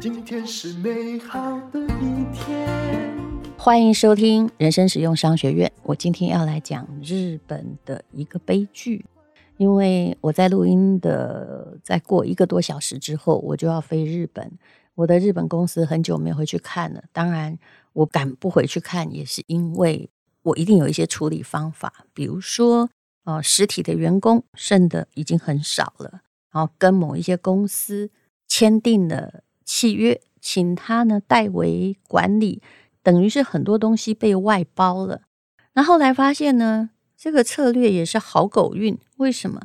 今天是美好的一天。欢迎收听人生实用商学院。我今天要来讲日本的一个悲剧，因为我在录音的再过一个多小时之后，我就要飞日本。我的日本公司很久没回去看了。当然，我敢不回去看，也是因为我一定有一些处理方法，比如说，呃，实体的员工剩的已经很少了，然后跟某一些公司签订了契约，请他呢代为管理。等于是很多东西被外包了，那后来发现呢，这个策略也是好狗运。为什么？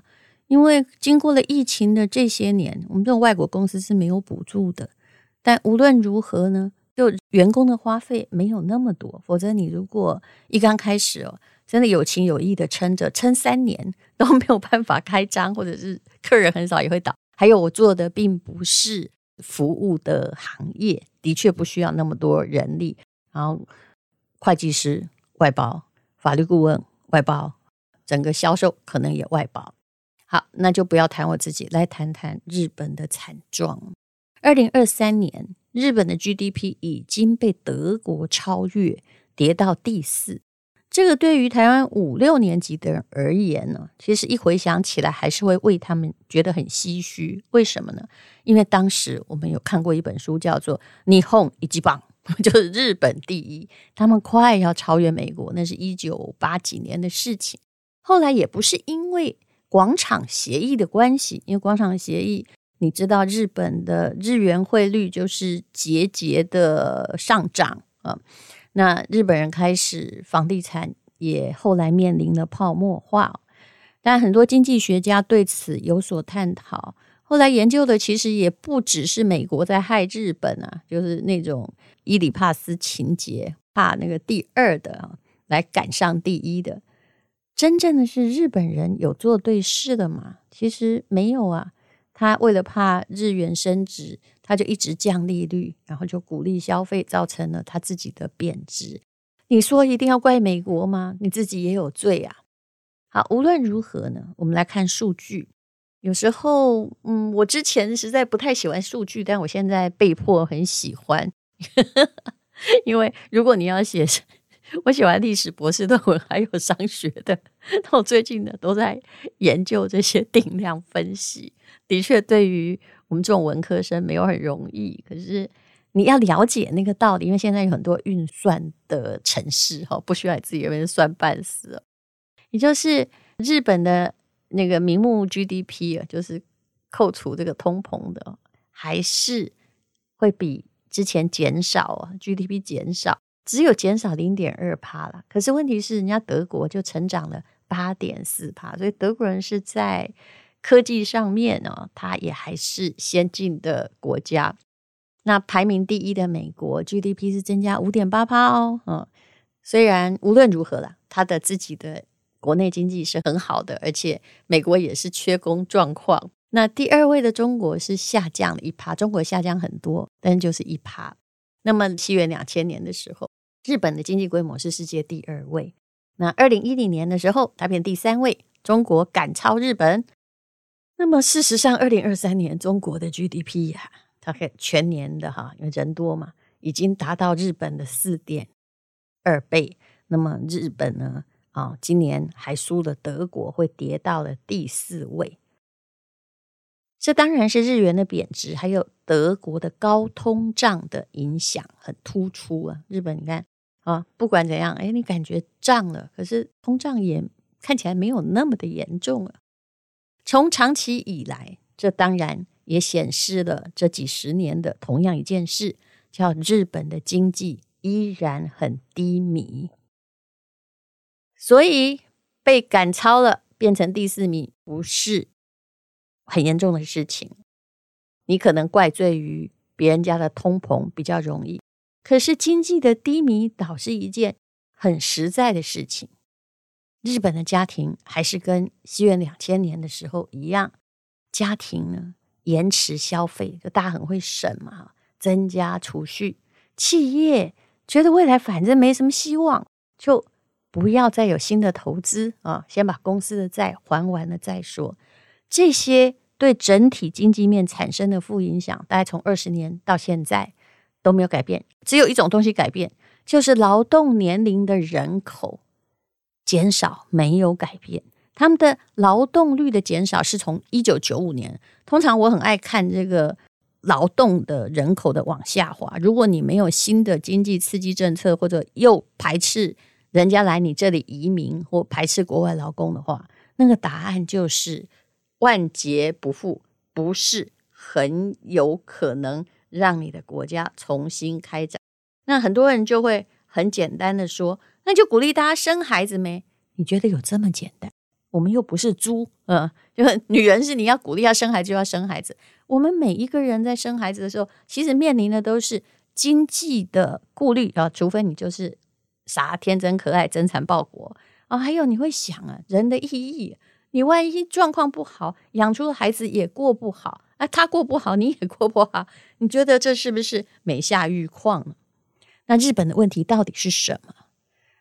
因为经过了疫情的这些年，我们这种外国公司是没有补助的。但无论如何呢，就员工的花费没有那么多。否则，你如果一刚开始哦，真的有情有义的撑着，撑三年 都没有办法开张，或者是客人很少也会倒。还有，我做的并不是服务的行业，的确不需要那么多人力。然后，会计师外包，法律顾问外包，整个销售可能也外包。好，那就不要谈我自己，来谈谈日本的惨状。二零二三年，日本的 GDP 已经被德国超越，跌到第四。这个对于台湾五六年级的人而言呢，其实一回想起来，还是会为他们觉得很唏嘘。为什么呢？因为当时我们有看过一本书，叫做《日本一番》。就是日本第一，他们快要超越美国，那是一九八几年的事情。后来也不是因为广场协议的关系，因为广场协议，你知道日本的日元汇率就是节节的上涨啊。那日本人开始房地产也后来面临了泡沫化，但很多经济学家对此有所探讨。后来研究的其实也不只是美国在害日本啊，就是那种伊里帕斯情节，怕那个第二的啊来赶上第一的。真正的是日本人有做对事的吗？其实没有啊。他为了怕日元升值，他就一直降利率，然后就鼓励消费，造成了他自己的贬值。你说一定要怪美国吗？你自己也有罪啊。好，无论如何呢，我们来看数据。有时候，嗯，我之前实在不太喜欢数据，但我现在被迫很喜欢，因为如果你要写，我喜欢历史博士论文，还有商学的，那我最近呢都在研究这些定量分析。的确，对于我们这种文科生没有很容易，可是你要了解那个道理，因为现在有很多运算的程式，哈，不需要你自己有人算半死。也就是日本的。那个名目 GDP 啊，就是扣除这个通膨的，还是会比之前减少啊。GDP 减少，只有减少零点二趴了。可是问题是，人家德国就成长了八点四趴，所以德国人是在科技上面呢，他也还是先进的国家。那排名第一的美国 GDP 是增加五点八趴哦。嗯，虽然无论如何啦，他的自己的。国内经济是很好的，而且美国也是缺工状况。那第二位的中国是下降了一趴，中国下降很多，但就是一趴。那么西元两千年的时候，日本的经济规模是世界第二位。那二零一零年的时候，它变第三位，中国赶超日本。那么事实上，二零二三年中国的 GDP 呀、它可以全年的哈，因为人多嘛，已经达到日本的四点二倍。那么日本呢？啊、今年还输了德国，会跌到了第四位。这当然是日元的贬值，还有德国的高通胀的影响很突出啊。日本你看啊、不管怎样，哎，你感觉涨了，可是通胀也看起来没有那么的严重啊。从长期以来，这当然也显示了这几十年的同样一件事，叫日本的经济依然很低迷。所以被赶超了，变成第四名，不是很严重的事情。你可能怪罪于别人家的通膨比较容易，可是经济的低迷倒是一件很实在的事情。日本的家庭还是跟西元两千年的时候一样，家庭呢延迟消费，就大家很会省嘛，增加储蓄。企业觉得未来反正没什么希望，就。不要再有新的投资啊！先把公司的债还完了再说。这些对整体经济面产生的负影响，大概从二十年到现在都没有改变，只有一种东西改变，就是劳动年龄的人口减少没有改变。他们的劳动率的减少是从一九九五年，通常我很爱看这个劳动的人口的往下滑。如果你没有新的经济刺激政策，或者又排斥人家来你这里移民，或排斥国外劳工的话，那个答案就是万劫不复，不是很有可能让你的国家重新开展。那很多人就会很简单的说，那就鼓励大家生孩子没？你觉得有这么简单？我们又不是猪，嗯，就女人是你要鼓励要生孩子就要生孩子。我们每一个人在生孩子的时候，其实面临的都是经济的顾虑啊，除非你就是傻天真可爱、真残报国啊。还有你会想啊，人的意义，你万一状况不好，养出的孩子也过不好啊，他过不好，你也过不好，你觉得这是不是美下愈况呢？那日本的问题到底是什么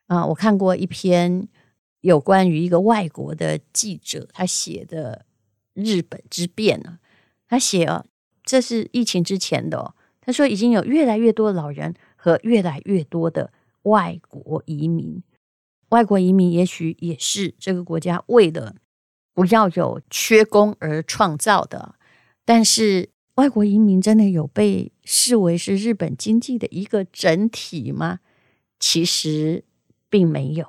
啊？我看过一篇。有关于一个外国的记者，他写的日本之变呢，他写哦，这是疫情之前的哦。他说已经有越来越多的老人和越来越多的外国移民，外国移民也许也是这个国家为了不要有缺工而创造的。但是外国移民真的有被视为是日本经济的一个整体吗？其实并没有。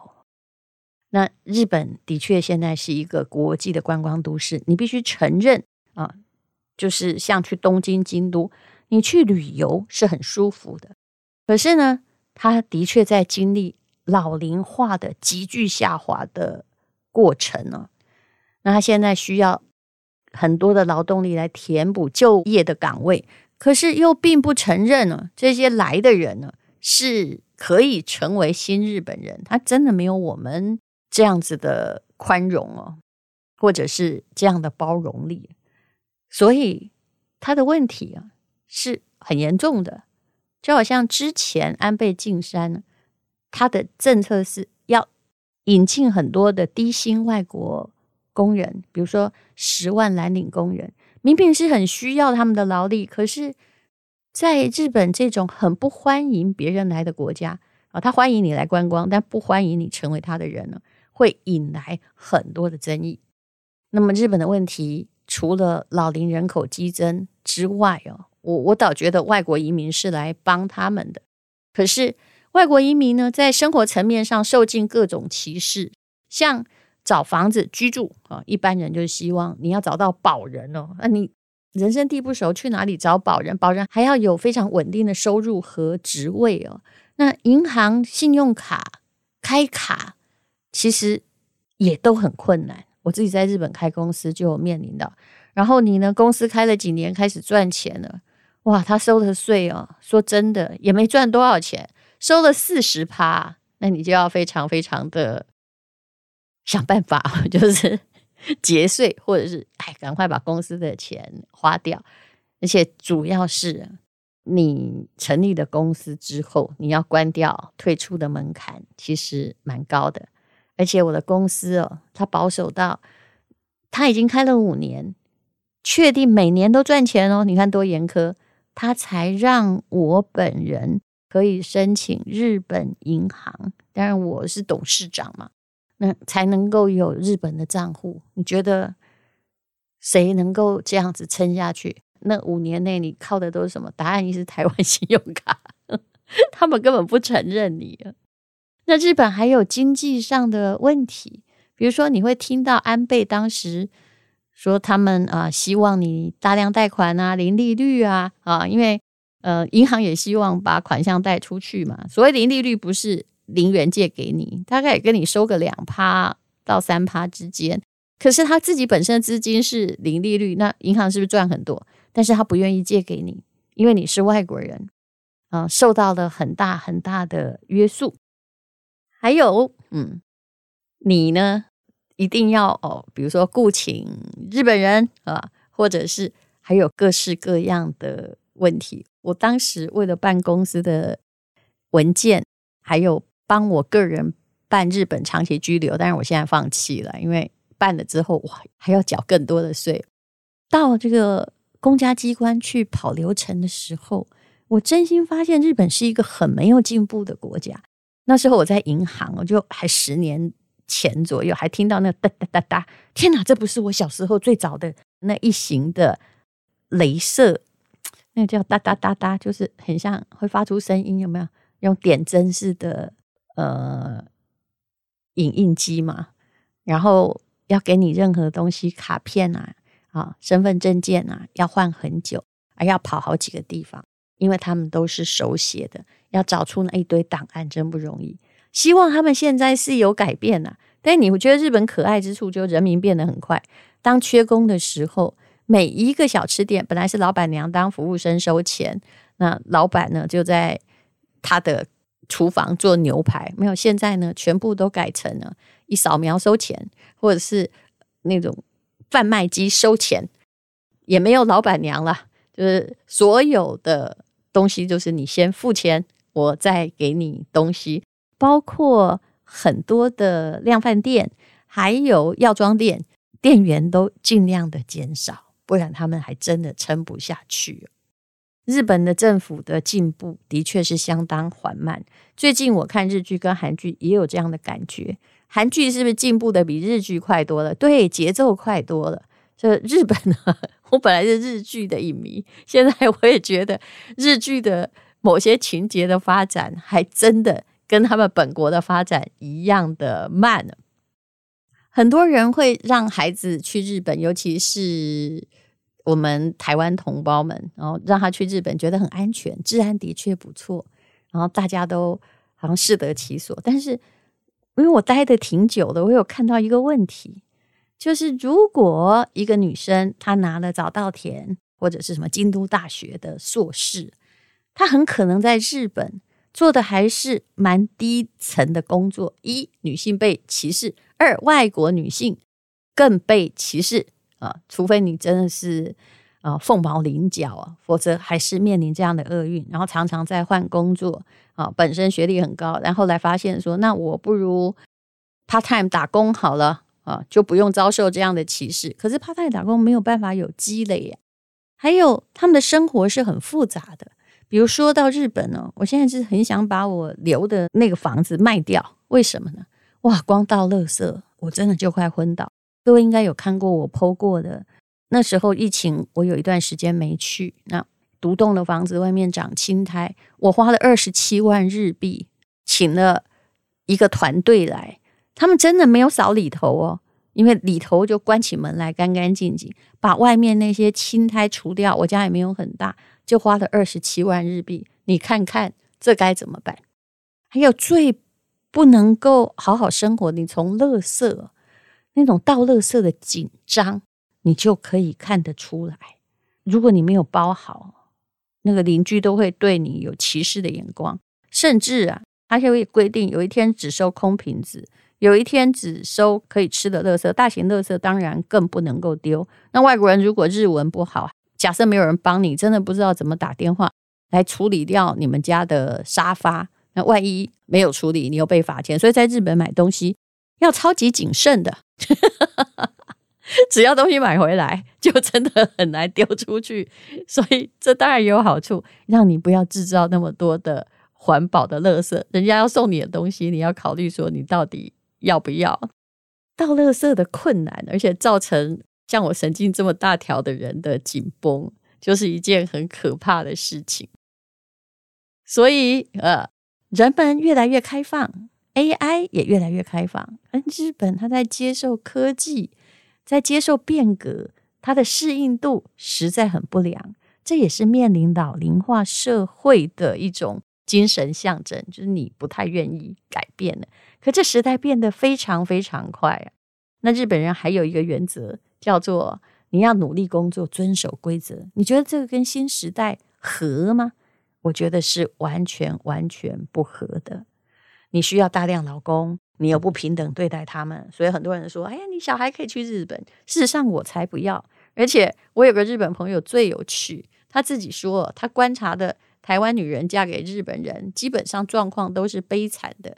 那日本的确现在是一个国际的观光都市，你必须承认啊，就是像去东京、京都，你去旅游是很舒服的。可是呢，它的确在经历老龄化的急剧下滑的过程呢。那他现在需要很多的劳动力来填补就业的岗位，可是又并不承认呢，这些来的人呢是可以成为新日本人。他真的没有我们。这样子的宽容哦，或者是这样的包容力，所以他的问题啊是很严重的。就好像之前安倍晋三呢，他的政策是要引进很多的低薪外国工人，比如说十万蓝领工人，明明是很需要他们的劳力，可是在日本这种很不欢迎别人来的国家啊，他欢迎你来观光，但不欢迎你成为他的人呢。会引来很多的争议。那么日本的问题，除了老龄人口激增之外，哦，我我倒觉得外国移民是来帮他们的。可是外国移民呢，在生活层面上受尽各种歧视，像找房子居住啊，一般人就是希望你要找到保人哦。那你人生地不熟，去哪里找保人？保人还要有非常稳定的收入和职位哦。那银行信用卡开卡。其实也都很困难。我自己在日本开公司就有面临到，然后你呢，公司开了几年开始赚钱了，哇，他收的税哦，说真的也没赚多少钱，收了四十趴，那你就要非常非常的想办法，就是节税，或者是哎，赶快把公司的钱花掉。而且主要是你成立了公司之后，你要关掉退出的门槛，其实蛮高的。而且我的公司哦，他保守到他已经开了五年，确定每年都赚钱哦。你看多严苛，他才让我本人可以申请日本银行，当然我是董事长嘛，那才能够有日本的账户。你觉得谁能够这样子撑下去？那五年内你靠的都是什么？答案一是台湾信用卡，他们根本不承认你。那日本还有经济上的问题，比如说你会听到安倍当时说他们啊希望你大量贷款啊，零利率啊啊，因为呃银行也希望把款项贷出去嘛。所谓零利率不是零元借给你，大概也跟你收个两趴到三趴之间。可是他自己本身的资金是零利率，那银行是不是赚很多？但是他不愿意借给你，因为你是外国人啊，受到了很大很大的约束。还有，嗯，你呢，一定要哦，比如说雇请日本人啊，或者是还有各式各样的问题。我当时为了办公司的文件，还有帮我个人办日本长期居留，但是我现在放弃了，因为办了之后，哇，还要缴更多的税。到这个公家机关去跑流程的时候，我真心发现日本是一个很没有进步的国家。那时候我在银行，我就还十年前左右，还听到那哒哒哒哒，天哪，这不是我小时候最早的那一型的雷射，那个叫哒哒哒哒，就是很像会发出声音，有没有？用点针式的呃影印机嘛，然后要给你任何东西，卡片啊。啊，身份证件啊，要换很久，还要跑好几个地方，因为他们都是手写的，要找出那一堆档案真不容易。希望他们现在是有改变啊，但你会觉得日本可爱之处，就人民变得很快。当缺工的时候，每一个小吃店本来是老板娘当服务生收钱，那老板呢就在他的厨房做牛排，没有。现在呢，全部都改成了一扫描收钱，或者是那种。贩卖机收钱，也没有老板娘了，就是所有的东西就是你先付钱，我再给你东西。包括很多的量贩店，还有药妆店，店员都尽量的减少，不然他们还真的撑不下去。日本的政府的进步的确是相当缓慢。最近我看日剧跟韩剧也有这样的感觉。韩剧是不是进步的比日剧快多了？对，节奏快多了。这日本呢，我本来是日剧的影迷，现在我也觉得日剧的某些情节的发展，还真的跟他们本国的发展一样的慢。很多人会让孩子去日本，尤其是我们台湾同胞们，然后让他去日本，觉得很安全，治安的确不错，然后大家都好像适得其所，但是。因为我待的挺久的，我有看到一个问题，就是如果一个女生她拿了早稻田或者是什么京都大学的硕士，她很可能在日本做的还是蛮低层的工作。一，女性被歧视；二，外国女性更被歧视啊！除非你真的是啊凤毛麟角啊，否则还是面临这样的厄运，然后常常在换工作。啊，本身学历很高，然后来发现说，那我不如 part time 打工好了啊，就不用遭受这样的歧视。可是 part time 打工没有办法有积累呀，还有他们的生活是很复杂的。比如说到日本呢，我现在就是很想把我留的那个房子卖掉，为什么呢？哇，光倒垃圾我真的就快昏倒。各位应该有看过我剖过的，那时候疫情，我有一段时间没去那。独栋的房子外面长青苔，我花了二十七万日币，请了一个团队来，他们真的没有扫里头哦，因为里头就关起门来干干净净，把外面那些青苔除掉。我家也没有很大，就花了二十七万日币，你看看这该怎么办？还有最不能够好好生活，你从垃圾那种倒垃圾的紧张，你就可以看得出来。如果你没有包好。那个邻居都会对你有歧视的眼光，甚至啊，他就会规定有一天只收空瓶子，有一天只收可以吃的垃圾，大型垃圾当然更不能够丢。那外国人如果日文不好，假设没有人帮你，真的不知道怎么打电话来处理掉你们家的沙发，那万一没有处理，你又被罚钱。所以在日本买东西要超级谨慎的。只要东西买回来，就真的很难丢出去，所以这当然也有好处，让你不要制造那么多的环保的垃圾。人家要送你的东西，你要考虑说你到底要不要倒垃圾的困难，而且造成像我神经这么大条的人的紧绷，就是一件很可怕的事情。所以，呃，人们越来越开放，AI 也越来越开放，而日本它在接受科技。在接受变革，它的适应度实在很不良，这也是面临老龄化社会的一种精神象征，就是你不太愿意改变了。可这时代变得非常非常快啊！那日本人还有一个原则，叫做你要努力工作，遵守规则。你觉得这个跟新时代合吗？我觉得是完全完全不合的。你需要大量劳工。你又不平等对待他们，所以很多人说：“哎呀，你小孩可以去日本。”事实上，我才不要。而且，我有个日本朋友最有趣，他自己说，他观察的台湾女人嫁给日本人，基本上状况都是悲惨的。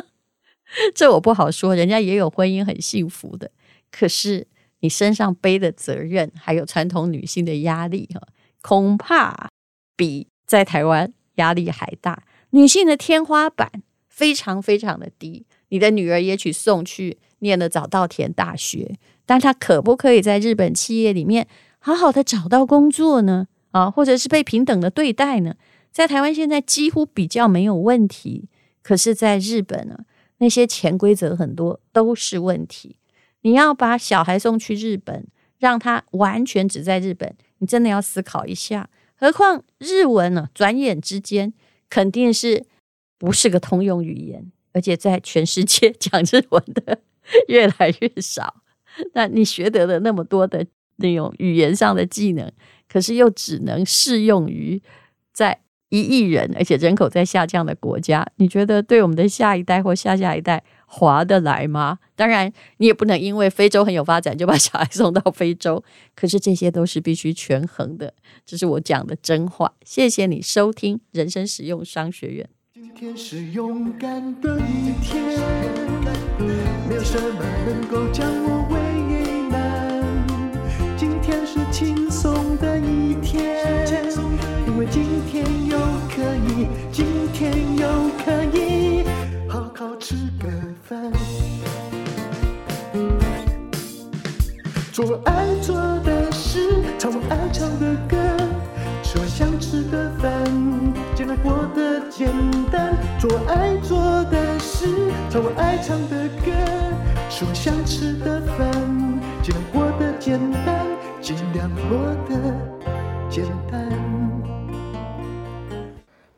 这我不好说，人家也有婚姻很幸福的。可是你身上背的责任，还有传统女性的压力，哈，恐怕比在台湾压力还大。女性的天花板非常非常的低。你的女儿也许送去念了早稻田大学，但她可不可以在日本企业里面好好的找到工作呢？啊，或者是被平等的对待呢？在台湾现在几乎比较没有问题，可是在日本呢，那些潜规则很多都是问题。你要把小孩送去日本，让他完全只在日本，你真的要思考一下。何况日文呢，转眼之间肯定是不是个通用语言，而且在全世界 讲日文的越来越少。那你学得了那么多的那种语言上的技能，可是又只能适用于在一亿人，而且人口在下降的国家。你觉得对我们的下一代或下下一代划得来吗？当然，你也不能因为非洲很有发展就把小孩送到非洲。可是这些都是必须权衡的，这是我讲的真话。谢谢你收听人生使用商学院。今天是勇敢的一天，没有什么能够将我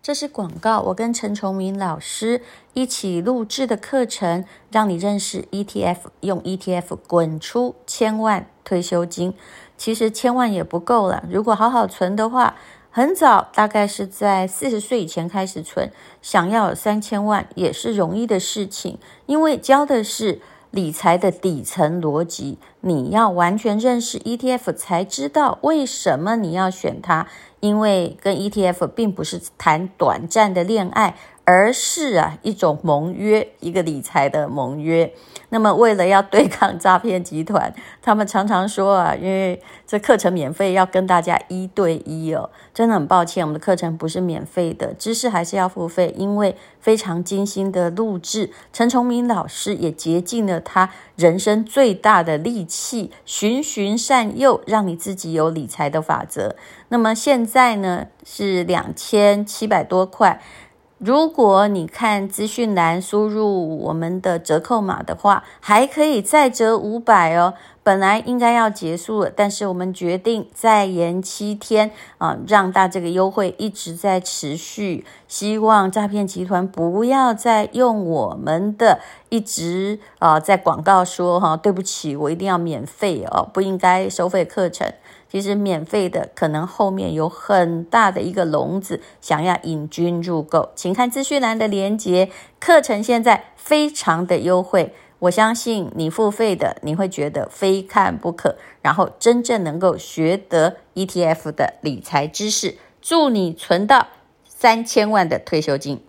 这是广告，我跟陈崇明老师一起录制的课程，让你认识 ETF，用 ETF 滚出千万退休金。其实千万也不够了，如果好好存的话，很早，大概是在四十岁以前开始存，想要有三千万也是容易的事情，因为教的是理财的底层逻辑，你要完全认识 ETF 才知道为什么你要选它。因为跟 ETF 并不是谈短暂的恋爱，而是啊一种盟约，一个理财的盟约。那么为了要对抗诈骗集团，他们常常说啊，因为这课程免费，要跟大家一对一哦。真的很抱歉，我们的课程不是免费的，知识还是要付费，因为非常精心的录制。陈崇明老师也竭尽了他人生最大的力气，循循善诱，让你自己有理财的法则。那么现在呢，是两千七百多块。如果你看资讯栏输入我们的折扣码的话，还可以再折五百哦。本来应该要结束了，但是我们决定再延七天啊，让大这个优惠一直在持续。希望诈骗集团不要再用我们的一直啊在广告说哈，对不起，我一定要免费哦，不应该收费课程。其实免费的可能后面有很大的一个笼子，想要引军入构，请看资讯栏的连接。课程现在非常的优惠，我相信你付费的你会觉得非看不可，然后真正能够学得 ETF 的理财知识，祝你存到三千万的退休金。